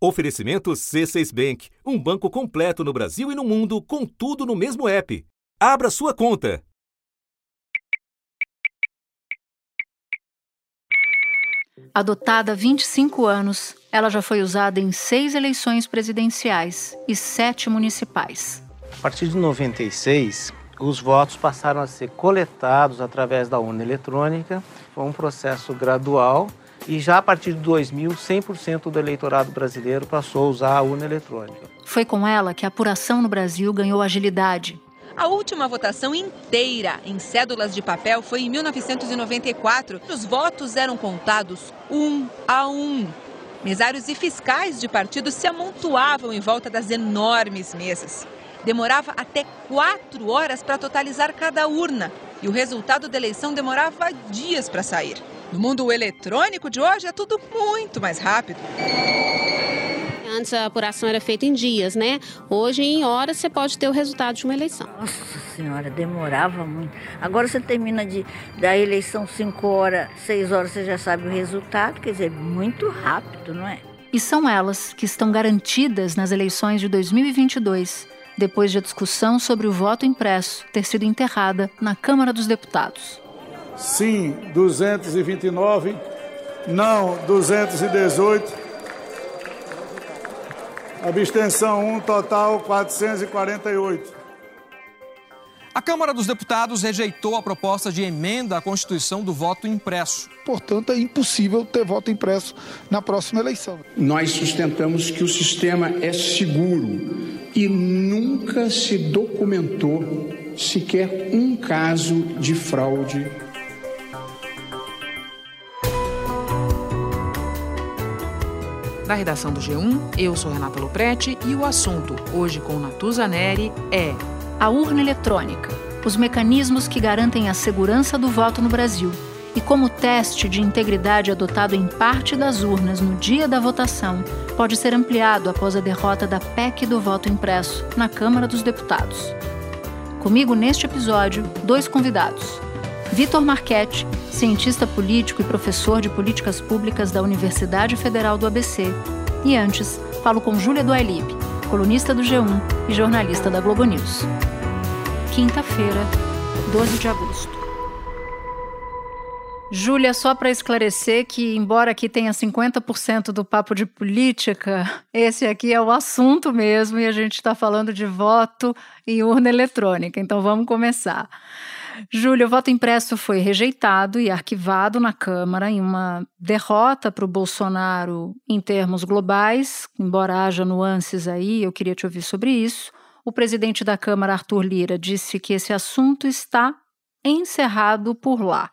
Oferecimento C6 Bank, um banco completo no Brasil e no mundo, com tudo no mesmo app. Abra sua conta. Adotada há 25 anos, ela já foi usada em seis eleições presidenciais e sete municipais. A partir de 96, os votos passaram a ser coletados através da urna eletrônica. Foi um processo gradual e já a partir de 2000, 100% do eleitorado brasileiro passou a usar a urna eletrônica. Foi com ela que a apuração no Brasil ganhou agilidade. A última votação inteira em cédulas de papel foi em 1994. Os votos eram contados um a um. Mesários e fiscais de partidos se amontoavam em volta das enormes mesas. Demorava até quatro horas para totalizar cada urna e o resultado da eleição demorava dias para sair. No mundo eletrônico de hoje é tudo muito mais rápido. Antes a apuração era feita em dias, né? Hoje, em horas, você pode ter o resultado de uma eleição. Nossa Senhora, demorava muito. Agora você termina de, da eleição 5 horas, 6 horas, você já sabe o resultado. Quer dizer, muito rápido, não é? E são elas que estão garantidas nas eleições de 2022, depois de a discussão sobre o voto impresso ter sido enterrada na Câmara dos Deputados. Sim, 229. Não, 218. Abstenção 1, total 448. A Câmara dos Deputados rejeitou a proposta de emenda à Constituição do voto impresso. Portanto, é impossível ter voto impresso na próxima eleição. Nós sustentamos que o sistema é seguro e nunca se documentou sequer um caso de fraude Da redação do G1, eu sou Renata Loprete e o assunto, hoje com Natuza Neri, é a urna eletrônica, os mecanismos que garantem a segurança do voto no Brasil e como o teste de integridade adotado em parte das urnas no dia da votação pode ser ampliado após a derrota da PEC do voto impresso na Câmara dos Deputados. Comigo neste episódio, dois convidados. Vitor Marchetti, cientista político e professor de políticas públicas da Universidade Federal do ABC. E antes, falo com Júlia Duailib, colunista do G1 e jornalista da Globo News. Quinta-feira, 12 de agosto. Júlia, só para esclarecer que, embora aqui tenha 50% do papo de política, esse aqui é o assunto mesmo e a gente está falando de voto e urna eletrônica. Então vamos começar. Júlio, o voto impresso foi rejeitado e arquivado na Câmara em uma derrota para o Bolsonaro em termos globais, embora haja nuances aí, eu queria te ouvir sobre isso. O presidente da Câmara, Arthur Lira, disse que esse assunto está encerrado por lá.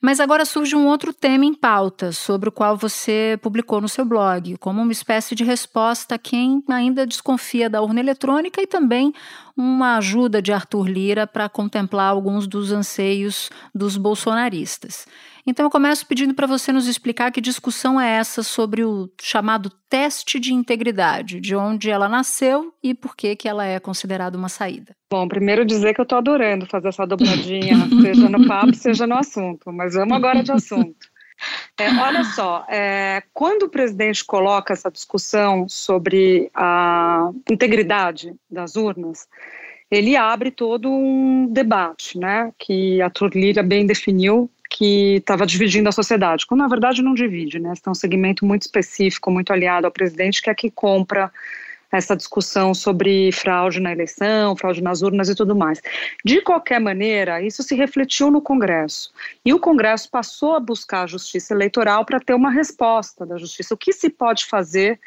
Mas agora surge um outro tema em pauta, sobre o qual você publicou no seu blog, como uma espécie de resposta a quem ainda desconfia da urna eletrônica e também uma ajuda de Arthur Lira para contemplar alguns dos anseios dos bolsonaristas. Então eu começo pedindo para você nos explicar que discussão é essa sobre o chamado teste de integridade, de onde ela nasceu e por que que ela é considerada uma saída. Bom, primeiro dizer que eu estou adorando fazer essa dobradinha, seja no papo, seja no assunto, mas vamos agora de assunto. É, olha só, é, quando o presidente coloca essa discussão sobre a integridade das urnas, ele abre todo um debate, né, que a Turlira bem definiu que estava dividindo a sociedade, quando na verdade não divide, né? Tem um segmento muito específico, muito aliado ao presidente, que é que compra essa discussão sobre fraude na eleição, fraude nas urnas e tudo mais. De qualquer maneira, isso se refletiu no Congresso. E o Congresso passou a buscar a justiça eleitoral para ter uma resposta da justiça. O que se pode fazer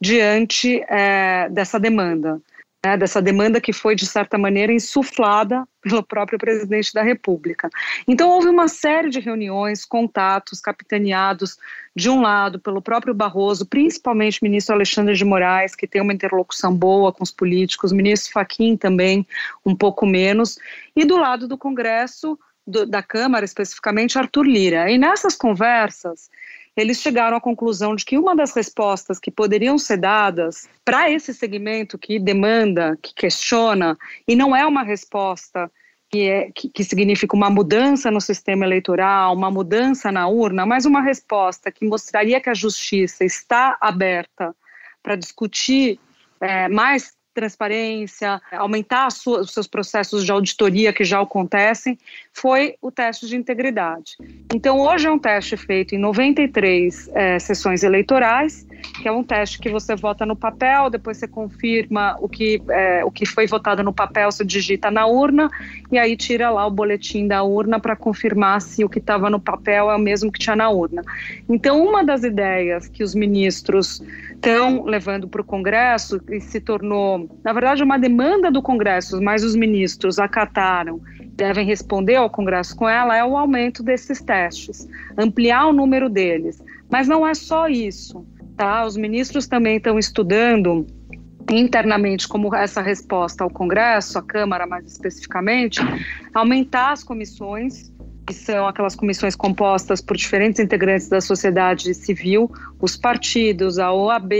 diante é, dessa demanda? Né, dessa demanda que foi, de certa maneira, insuflada pelo próprio presidente da República. Então, houve uma série de reuniões, contatos, capitaneados, de um lado, pelo próprio Barroso, principalmente o ministro Alexandre de Moraes, que tem uma interlocução boa com os políticos, o ministro Faquim também, um pouco menos, e do lado do Congresso, do, da Câmara especificamente, Arthur Lira. E nessas conversas, eles chegaram à conclusão de que uma das respostas que poderiam ser dadas para esse segmento que demanda, que questiona, e não é uma resposta que, é, que, que, significa uma mudança no sistema eleitoral, uma mudança na urna, mas uma resposta que mostraria que a justiça está aberta para discutir é, mais transparência, aumentar sua, os seus processos de auditoria que já acontecem, foi o teste de integridade. Então, hoje é um teste feito em 93 é, sessões eleitorais, que é um teste que você vota no papel, depois você confirma o que, é, o que foi votado no papel, você digita na urna, e aí tira lá o boletim da urna para confirmar se o que estava no papel é o mesmo que tinha na urna. Então, uma das ideias que os ministros estão levando para o Congresso e se tornou, na verdade, uma demanda do Congresso, mas os ministros acataram, devem responder ao Congresso com ela, é o aumento desses testes, ampliar o número deles. Mas não é só isso, tá? Os ministros também estão estudando internamente como essa resposta ao Congresso, à Câmara mais especificamente, aumentar as comissões que são aquelas comissões compostas por diferentes integrantes da sociedade civil, os partidos, a OAB,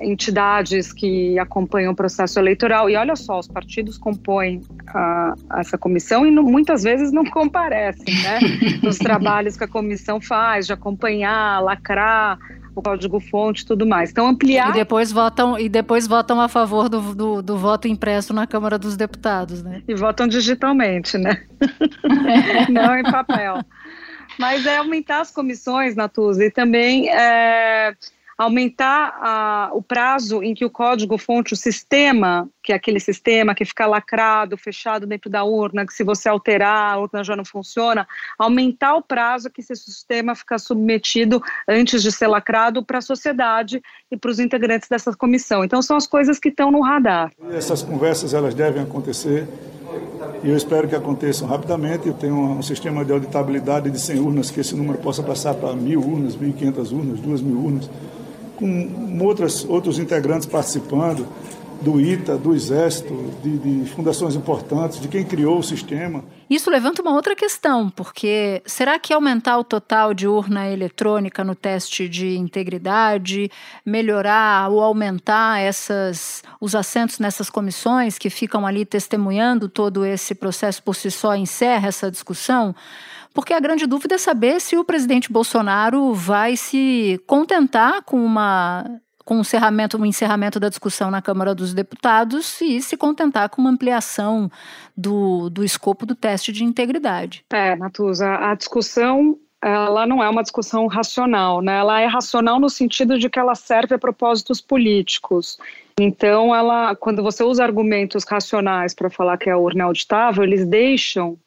entidades que acompanham o processo eleitoral. E olha só, os partidos compõem a, essa comissão e muitas vezes não comparecem né, nos trabalhos que a comissão faz, de acompanhar, lacrar o código-fonte e tudo mais. Então, ampliar. E depois votam, e depois votam a favor do, do, do voto impresso na Câmara dos Deputados, né? E votam digitalmente, né? Não em papel. Mas é aumentar as comissões, Natuza, e também é, aumentar a, o prazo em que o código-fonte, o sistema, que é aquele sistema que fica lacrado, fechado dentro da urna, que se você alterar, a urna já não funciona, aumentar o prazo que esse sistema fica submetido antes de ser lacrado para a sociedade e para os integrantes dessa comissão. Então, são as coisas que estão no radar. Essas conversas, elas devem acontecer e eu espero que aconteçam rapidamente. Eu tenho um sistema de auditabilidade de 100 urnas, que esse número possa passar para mil urnas, 1.500 urnas, 2.000 urnas com outras, outros integrantes participando, do ITA, do Exército, de, de, fundações importantes, de quem criou o sistema. Isso levanta uma outra questão, porque será que aumentar o total de urna eletrônica no teste de integridade, melhorar ou aumentar essas, os assentos nessas comissões que ficam ali testemunhando todo esse processo por si só encerra essa discussão? Porque a grande dúvida é saber se o presidente Bolsonaro vai se contentar com uma com um encerramento, um encerramento da discussão na Câmara dos Deputados e se contentar com uma ampliação do, do escopo do teste de integridade. É, Natuza, a discussão ela não é uma discussão racional, né? Ela é racional no sentido de que ela serve a propósitos políticos. Então, ela, quando você usa argumentos racionais para falar que a urna é auditável, eles deixam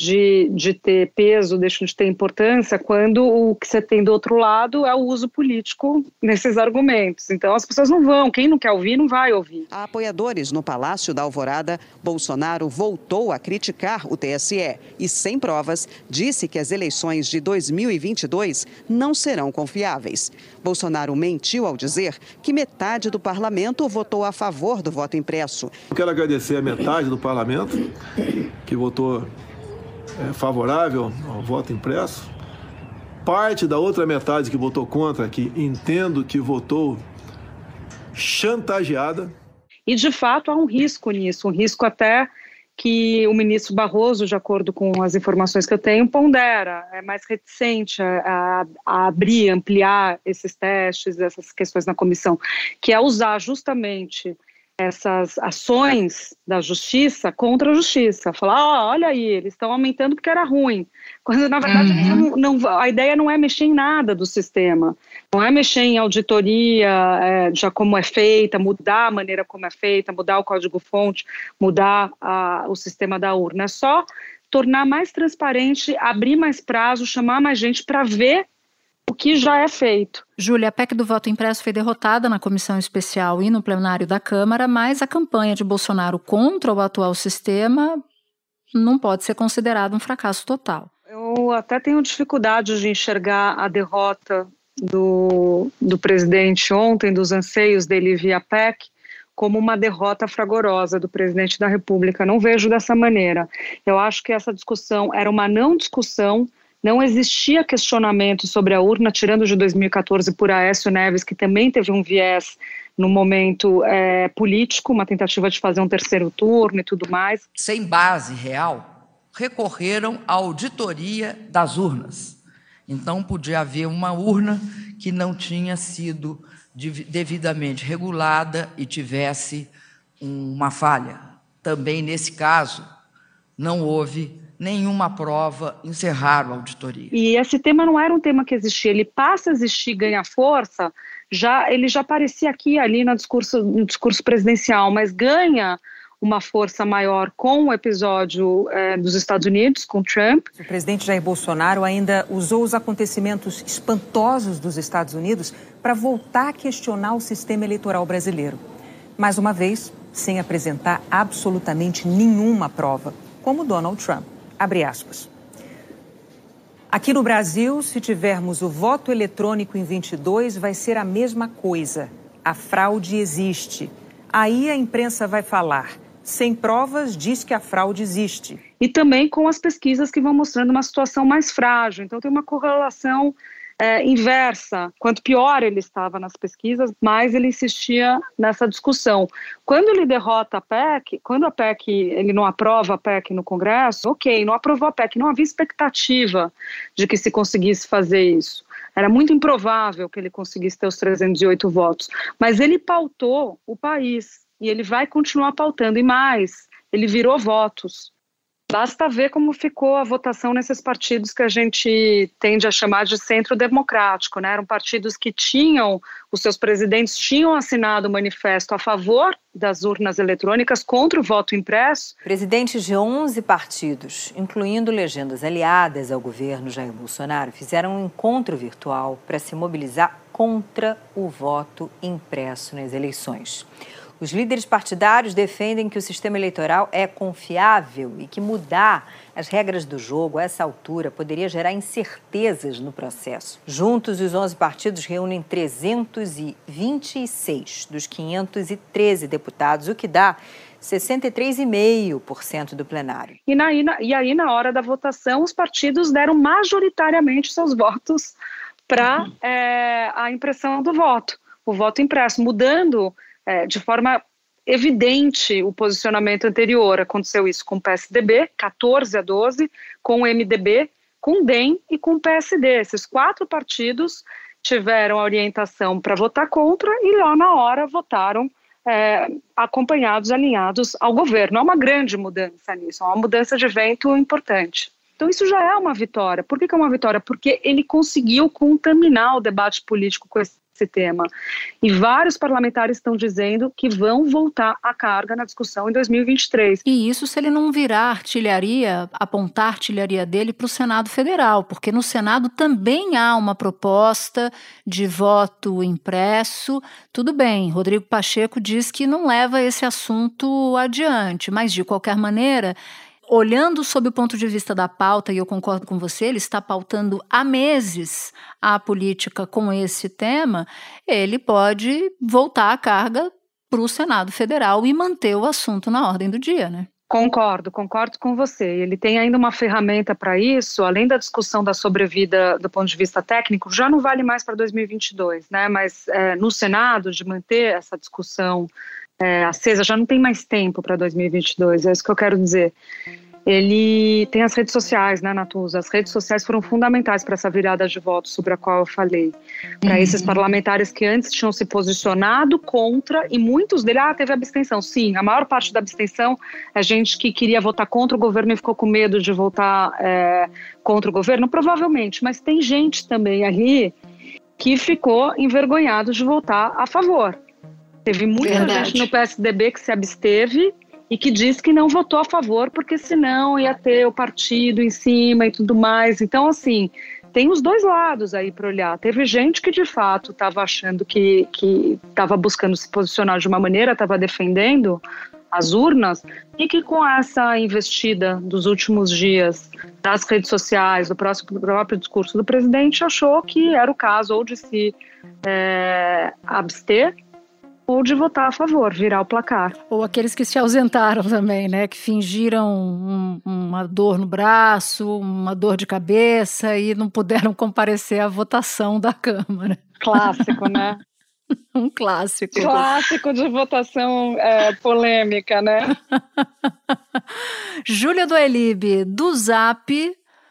de, de ter peso, deixam de ter importância quando o que você tem do outro lado é o uso político nesses argumentos. Então as pessoas não vão, quem não quer ouvir, não vai ouvir. A apoiadores no Palácio da Alvorada, Bolsonaro voltou a criticar o TSE e, sem provas, disse que as eleições de 2022 não serão confiáveis. Bolsonaro mentiu ao dizer que metade do parlamento votou a favor do voto impresso. Eu quero agradecer a metade do parlamento que votou é, favorável ao voto impresso. Parte da outra metade que votou contra, que entendo que votou chantageada. E de fato há um risco nisso, um risco até que o ministro Barroso, de acordo com as informações que eu tenho, pondera, é mais reticente a, a, abrir, ampliar esses testes, essas questões na comissão, que é usar justamente essas ações da justiça contra a justiça. Falar, oh, olha aí, eles estão aumentando porque era ruim. Quando, na verdade, uhum. não, não, a ideia não é mexer em nada do sistema. Não é mexer em auditoria, é, já como é feita, mudar a maneira como é feita, mudar o código-fonte, mudar a, o sistema da urna. É só tornar mais transparente, abrir mais prazo, chamar mais gente para ver o que já é feito. Júlia, a PEC do voto impresso foi derrotada na comissão especial e no plenário da Câmara, mas a campanha de Bolsonaro contra o atual sistema não pode ser considerada um fracasso total. Eu até tenho dificuldade de enxergar a derrota do, do presidente ontem, dos anseios dele via PEC, como uma derrota fragorosa do presidente da República. Não vejo dessa maneira. Eu acho que essa discussão era uma não discussão não existia questionamento sobre a urna, tirando de 2014 por Aécio Neves, que também teve um viés no momento é, político, uma tentativa de fazer um terceiro turno e tudo mais. Sem base real, recorreram à auditoria das urnas. Então, podia haver uma urna que não tinha sido devidamente regulada e tivesse uma falha. Também nesse caso, não houve nenhuma prova, encerraram a auditoria. E esse tema não era um tema que existia, ele passa a existir, ganha força, já ele já aparecia aqui ali no discurso, no discurso presidencial, mas ganha uma força maior com o episódio é, dos Estados Unidos, com Trump. O presidente Jair Bolsonaro ainda usou os acontecimentos espantosos dos Estados Unidos para voltar a questionar o sistema eleitoral brasileiro. Mais uma vez, sem apresentar absolutamente nenhuma prova, como Donald Trump. Abre aspas. Aqui no Brasil, se tivermos o voto eletrônico em 22, vai ser a mesma coisa. A fraude existe. Aí a imprensa vai falar sem provas, diz que a fraude existe. E também com as pesquisas que vão mostrando uma situação mais frágil. Então, tem uma correlação é, inversa. Quanto pior ele estava nas pesquisas, mais ele insistia nessa discussão. Quando ele derrota a PEC, quando a PEC, ele não aprova a PEC no Congresso, ok, não aprovou a PEC, não havia expectativa de que se conseguisse fazer isso. Era muito improvável que ele conseguisse ter os 308 votos. Mas ele pautou o país e ele vai continuar pautando. E mais, ele virou votos. Basta ver como ficou a votação nesses partidos que a gente tende a chamar de centro democrático, né? Eram partidos que tinham, os seus presidentes tinham assinado o manifesto a favor das urnas eletrônicas contra o voto impresso. Presidentes de 11 partidos, incluindo legendas aliadas ao governo Jair Bolsonaro, fizeram um encontro virtual para se mobilizar contra o voto impresso nas eleições. Os líderes partidários defendem que o sistema eleitoral é confiável e que mudar as regras do jogo a essa altura poderia gerar incertezas no processo. Juntos, os 11 partidos reúnem 326 dos 513 deputados, o que dá 63,5% do plenário. E, na, e aí, na hora da votação, os partidos deram majoritariamente seus votos para uhum. é, a impressão do voto, o voto impresso, mudando é, de forma evidente o posicionamento anterior. Aconteceu isso com o PSDB, 14 a 12, com o MDB, com o DEM e com o PSD. Esses quatro partidos tiveram a orientação para votar contra e lá na hora votaram é, acompanhados, alinhados ao governo. Há uma grande mudança nisso, há uma mudança de vento importante. Então, isso já é uma vitória. Por que, que é uma vitória? Porque ele conseguiu contaminar o debate político com esse esse tema. E vários parlamentares estão dizendo que vão voltar à carga na discussão em 2023. E isso se ele não virar artilharia, apontar artilharia dele para o Senado Federal, porque no Senado também há uma proposta de voto impresso. Tudo bem, Rodrigo Pacheco diz que não leva esse assunto adiante, mas de qualquer maneira olhando sob o ponto de vista da pauta, e eu concordo com você, ele está pautando há meses a política com esse tema, ele pode voltar a carga para o Senado Federal e manter o assunto na ordem do dia, né? Concordo, concordo com você. Ele tem ainda uma ferramenta para isso, além da discussão da sobrevida do ponto de vista técnico, já não vale mais para 2022, né? Mas é, no Senado, de manter essa discussão é, acesa, já não tem mais tempo para 2022, é isso que eu quero dizer. Ele tem as redes sociais, né, Natuza? As redes sociais foram fundamentais para essa virada de voto sobre a qual eu falei. Para uhum. esses parlamentares que antes tinham se posicionado contra, e muitos deles, ah, teve abstenção. Sim, a maior parte da abstenção é gente que queria votar contra o governo e ficou com medo de votar é, contra o governo, provavelmente, mas tem gente também ali que ficou envergonhado de votar a favor. Teve muita Verdade. gente no PSDB que se absteve e que diz que não votou a favor porque senão ia ter o partido em cima e tudo mais. Então, assim, tem os dois lados aí para olhar. Teve gente que de fato estava achando que estava buscando se posicionar de uma maneira, estava defendendo as urnas, e que com essa investida dos últimos dias das redes sociais, do, próximo, do próprio discurso do presidente, achou que era o caso ou de se é, abster ou de votar a favor, virar o placar. Ou aqueles que se ausentaram também, né? Que fingiram um, uma dor no braço, uma dor de cabeça e não puderam comparecer à votação da Câmara. Clássico, né? um clássico. Clássico de votação é, polêmica, né? Júlia do Elibe, do Zap,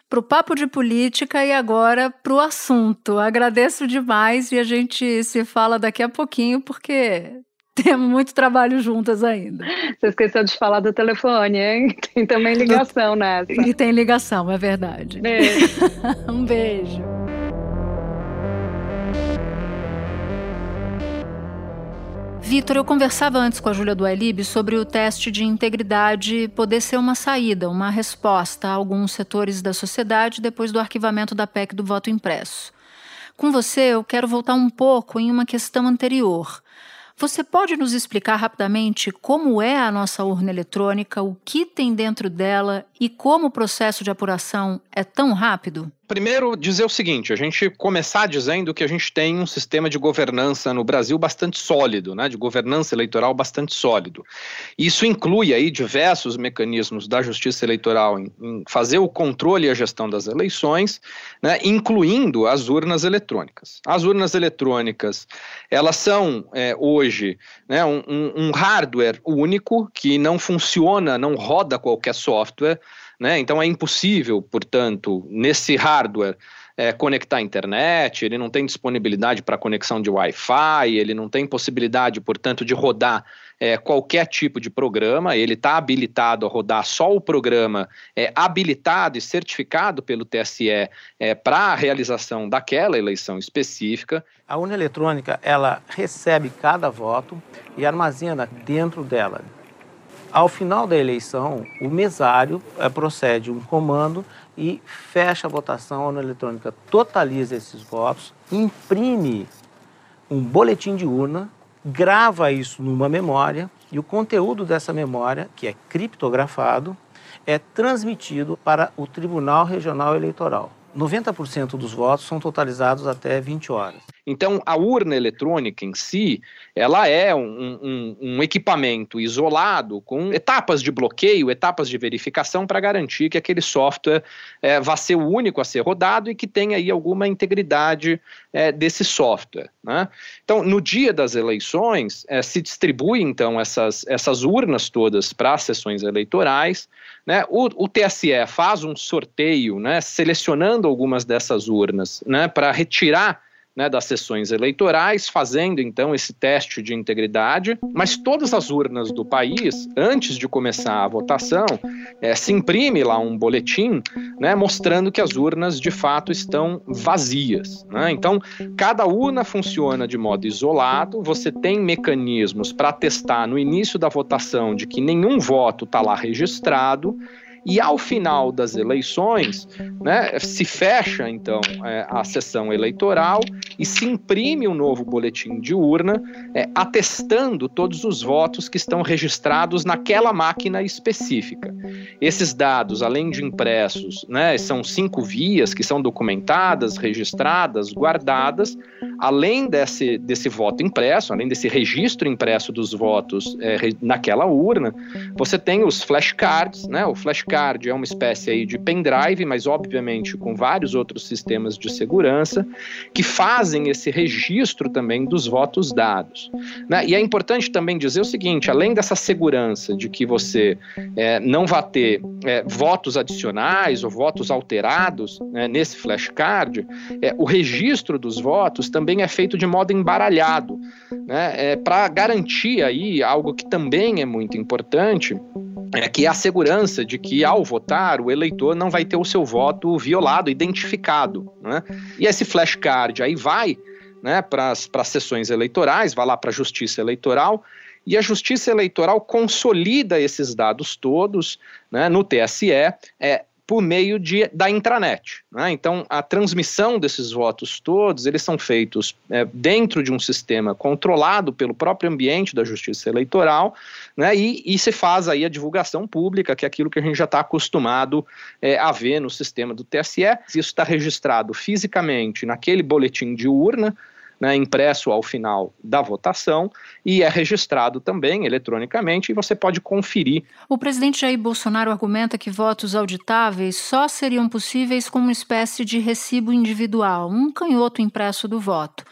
para o papo de política e agora para o assunto. Agradeço demais e a gente se fala daqui a pouquinho, porque temos muito trabalho juntas ainda. Você esqueceu de falar do telefone, hein? Tem também ligação nessa. E tem ligação, é verdade. Beijo. um beijo. Vitor, eu conversava antes com a Júlia do sobre o teste de integridade poder ser uma saída, uma resposta a alguns setores da sociedade depois do arquivamento da PEC do voto impresso. Com você, eu quero voltar um pouco em uma questão anterior. Você pode nos explicar rapidamente como é a nossa urna eletrônica, o que tem dentro dela e como o processo de apuração é tão rápido? Primeiro, dizer o seguinte: a gente começar dizendo que a gente tem um sistema de governança no Brasil bastante sólido, né, de governança eleitoral bastante sólido. Isso inclui aí diversos mecanismos da justiça eleitoral em, em fazer o controle e a gestão das eleições, né, incluindo as urnas eletrônicas. As urnas eletrônicas, elas são é, hoje né, um, um hardware único que não funciona, não roda qualquer software. Né? Então é impossível, portanto, nesse hardware é, conectar a internet, ele não tem disponibilidade para conexão de Wi-Fi, ele não tem possibilidade, portanto, de rodar é, qualquer tipo de programa, ele está habilitado a rodar só o programa é, habilitado e certificado pelo TSE é, para a realização daquela eleição específica. A urna eletrônica, ela recebe cada voto e armazena dentro dela ao final da eleição, o mesário é, procede um comando e fecha a votação, a urna eletrônica totaliza esses votos, imprime um boletim de urna, grava isso numa memória e o conteúdo dessa memória, que é criptografado, é transmitido para o Tribunal Regional Eleitoral. 90% dos votos são totalizados até 20 horas. Então, a urna eletrônica em si, ela é um, um, um equipamento isolado com etapas de bloqueio, etapas de verificação para garantir que aquele software é, vá ser o único a ser rodado e que tenha aí alguma integridade é, desse software. Né? Então, no dia das eleições, é, se distribui então essas, essas urnas todas para as sessões eleitorais. Né? O, o, TSE faz um sorteio, né, selecionando algumas dessas urnas né, para retirar né, das sessões eleitorais, fazendo então esse teste de integridade, mas todas as urnas do país, antes de começar a votação, é, se imprime lá um boletim né, mostrando que as urnas de fato estão vazias. Né? Então, cada urna funciona de modo isolado, você tem mecanismos para testar no início da votação de que nenhum voto está lá registrado. E ao final das eleições, né, se fecha então é, a sessão eleitoral e se imprime um novo boletim de urna, é, atestando todos os votos que estão registrados naquela máquina específica. Esses dados, além de impressos, né, são cinco vias que são documentadas, registradas, guardadas. Além desse, desse voto impresso, além desse registro impresso dos votos é, naquela urna, você tem os flashcards, né? O flashcard é uma espécie aí de pendrive, mas obviamente com vários outros sistemas de segurança que fazem esse registro também dos votos dados. Né? E é importante também dizer o seguinte: além dessa segurança de que você é, não vai ter é, votos adicionais ou votos alterados né, nesse flashcard, é, o registro dos votos também é feito de modo embaralhado, né? É, para garantir aí algo que também é muito importante é que a segurança de que ao votar o eleitor não vai ter o seu voto violado, identificado. Né? E esse flashcard aí vai né, para as sessões eleitorais, vai lá para a Justiça Eleitoral, e a Justiça Eleitoral consolida esses dados todos né, no TSE, é, por meio de, da intranet. Né? Então, a transmissão desses votos todos, eles são feitos é, dentro de um sistema controlado pelo próprio ambiente da justiça eleitoral, né? e, e se faz aí a divulgação pública, que é aquilo que a gente já está acostumado é, a ver no sistema do TSE. Isso está registrado fisicamente naquele boletim de urna, né, impresso ao final da votação e é registrado também eletronicamente e você pode conferir. O presidente Jair Bolsonaro argumenta que votos auditáveis só seriam possíveis com uma espécie de recibo individual, um canhoto impresso do voto.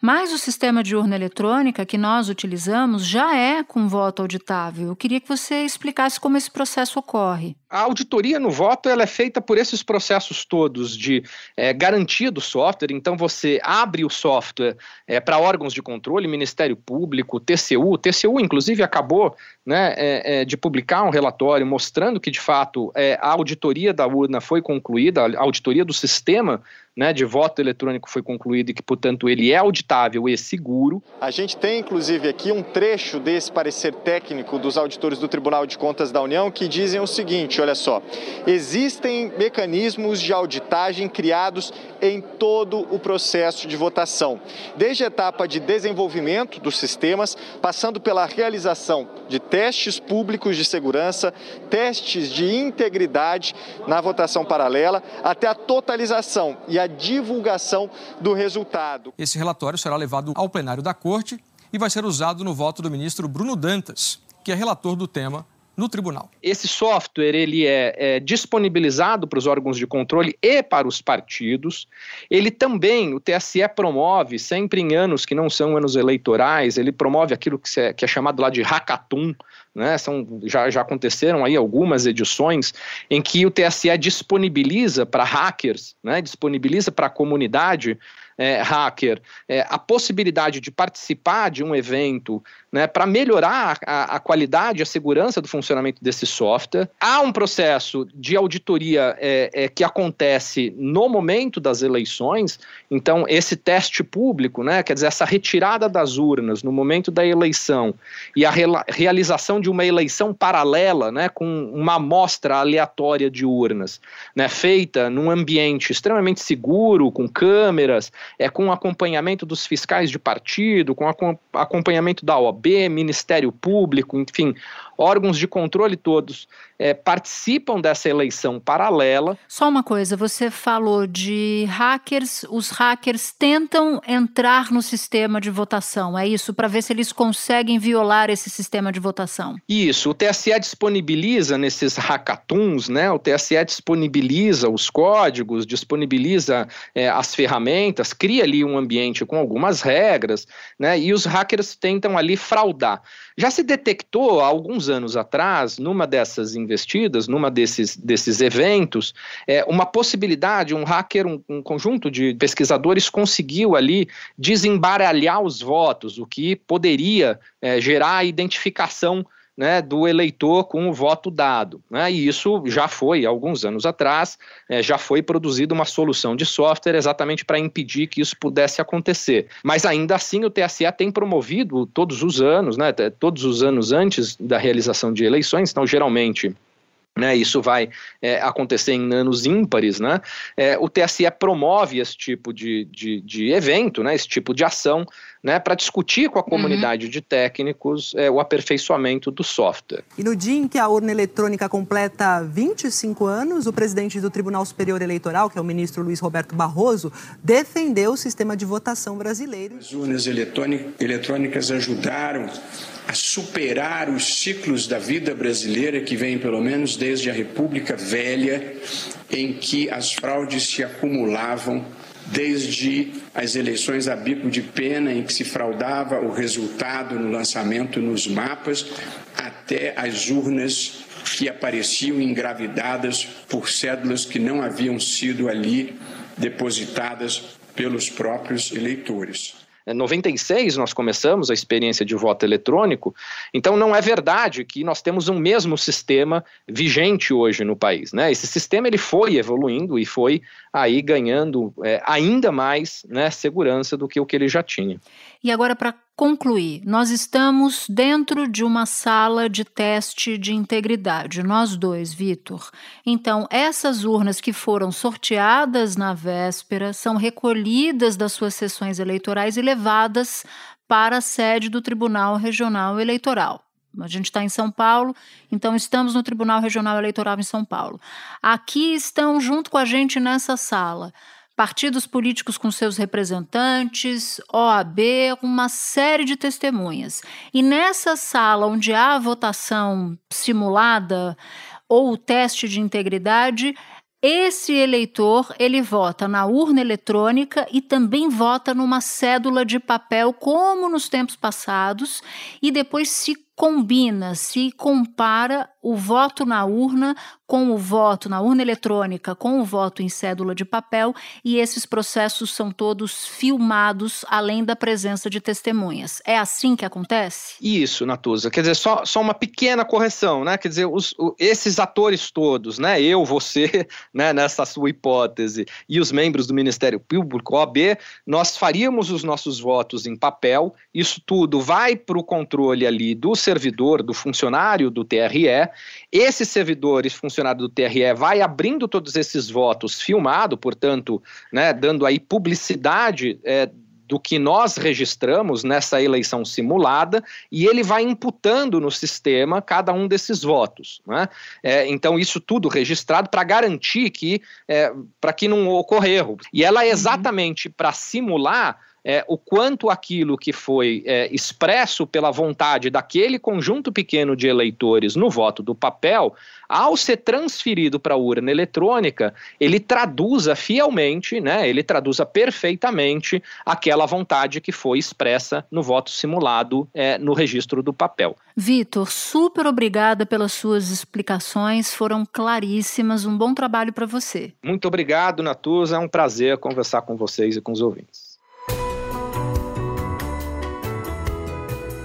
Mas o sistema de urna eletrônica que nós utilizamos já é com voto auditável. Eu queria que você explicasse como esse processo ocorre. A auditoria no voto ela é feita por esses processos todos de é, garantia do software. Então você abre o software é, para órgãos de controle, Ministério Público, TCU. O TCU, inclusive, acabou né, é, é, de publicar um relatório mostrando que, de fato, é, a auditoria da urna foi concluída, a auditoria do sistema né, de voto eletrônico foi concluída e que, portanto, ele é auditável e seguro. A gente tem, inclusive, aqui um trecho desse parecer técnico dos auditores do Tribunal de Contas da União que dizem o seguinte: olha só, existem mecanismos de auditagem criados em todo o processo de votação, desde a etapa de desenvolvimento dos sistemas, passando pela realização de testes públicos de segurança, testes de integridade na votação paralela, até a totalização e a divulgação do resultado. Esse relatório será levado ao plenário da Corte e vai ser usado no voto do ministro Bruno Dantas, que é relator do tema no tribunal. Esse software ele é, é, disponibilizado para os órgãos de controle e para os partidos. Ele também, o TSE promove, sempre em anos que não são anos eleitorais, ele promove aquilo que, é, que é chamado lá de hackathon, né, são, já, já aconteceram aí algumas edições em que o TSE disponibiliza para hackers, né, disponibiliza para a comunidade é, hacker é, a possibilidade de participar de um evento né, para melhorar a, a, qualidade a segurança do funcionamento desse software. Há um processo de auditoria é, é, que acontece no momento das eleições, então esse teste público, né, quer dizer, essa retirada das urnas no momento da eleição e a realização de uma eleição paralela, né, com uma amostra aleatória de urnas, né, feita num ambiente extremamente seguro, com câmeras, é, com acompanhamento dos fiscais de partido, com acompanhamento da OAB, OAB, Ministério Público, enfim, órgãos de controle todos é, participam dessa eleição paralela. Só uma coisa, você falou de hackers, os hackers tentam entrar no sistema de votação, é isso? Para ver se eles conseguem violar esse sistema de votação. Isso, o TSE disponibiliza nesses hackathons, né? O TSE disponibiliza os códigos, disponibiliza é, as ferramentas, cria ali um ambiente com algumas regras, né? E os hackers tentam ali fraudar. Já se detectou há alguns anos atrás, numa dessas investidas, numa desses, desses eventos, é, uma possibilidade, um hacker, um, um conjunto de pesquisadores conseguiu ali desembaralhar os votos, o que poderia é, gerar a identificação né, do eleitor com o voto dado. Né? E isso já foi, alguns anos atrás, é, já foi produzida uma solução de software exatamente para impedir que isso pudesse acontecer. Mas ainda assim o TSE tem promovido todos os anos, né, todos os anos antes da realização de eleições, então geralmente né, isso vai é, acontecer em anos ímpares, né, é, o TSE promove esse tipo de, de, de evento, né, esse tipo de ação, né, para discutir com a uhum. comunidade uhum. de técnicos é, o aperfeiçoamento do software. E no dia em que a urna eletrônica completa 25 anos, o presidente do Tribunal Superior Eleitoral, que é o ministro Luiz Roberto Barroso, defendeu o sistema de votação brasileiro. As urnas eletrônicas ajudaram a superar os ciclos da vida brasileira que vem pelo menos desde a República Velha, em que as fraudes se acumulavam desde as eleições a bico de pena, em que se fraudava o resultado no lançamento nos mapas, até as urnas que apareciam engravidadas por cédulas que não haviam sido ali depositadas pelos próprios eleitores. 96 nós começamos a experiência de voto eletrônico, então não é verdade que nós temos um mesmo sistema vigente hoje no país. Né? Esse sistema ele foi evoluindo e foi aí ganhando é, ainda mais né, segurança do que o que ele já tinha. E agora, para concluir, nós estamos dentro de uma sala de teste de integridade, nós dois, Vitor. Então, essas urnas que foram sorteadas na véspera são recolhidas das suas sessões eleitorais e levadas para a sede do Tribunal Regional Eleitoral. A gente está em São Paulo, então estamos no Tribunal Regional Eleitoral em São Paulo. Aqui estão junto com a gente nessa sala partidos políticos com seus representantes, OAB, uma série de testemunhas. E nessa sala onde há a votação simulada ou o teste de integridade, esse eleitor, ele vota na urna eletrônica e também vota numa cédula de papel, como nos tempos passados, e depois se combina, se compara o voto na urna com o voto na urna eletrônica, com o voto em cédula de papel, e esses processos são todos filmados, além da presença de testemunhas. É assim que acontece? Isso, Natuza. Quer dizer, só, só uma pequena correção, né? Quer dizer, os, o, esses atores todos, né? Eu, você, né, nessa sua hipótese, e os membros do Ministério Público, OAB, nós faríamos os nossos votos em papel, isso tudo vai para o controle ali do servidor, do funcionário do TRE, esses servidores, funcionário do TRE, vai abrindo todos esses votos filmado, portanto, né, dando aí publicidade é, do que nós registramos nessa eleição simulada e ele vai imputando no sistema cada um desses votos. Né? É, então, isso tudo registrado para garantir que, é, para que não ocorra erro. E ela é exatamente para simular é, o quanto aquilo que foi é, expresso pela vontade daquele conjunto pequeno de eleitores no voto do papel, ao ser transferido para a urna eletrônica, ele traduza fielmente, né, ele traduza perfeitamente aquela vontade que foi expressa no voto simulado é, no registro do papel. Vitor, super obrigada pelas suas explicações, foram claríssimas. Um bom trabalho para você. Muito obrigado, Natuza. É um prazer conversar com vocês e com os ouvintes.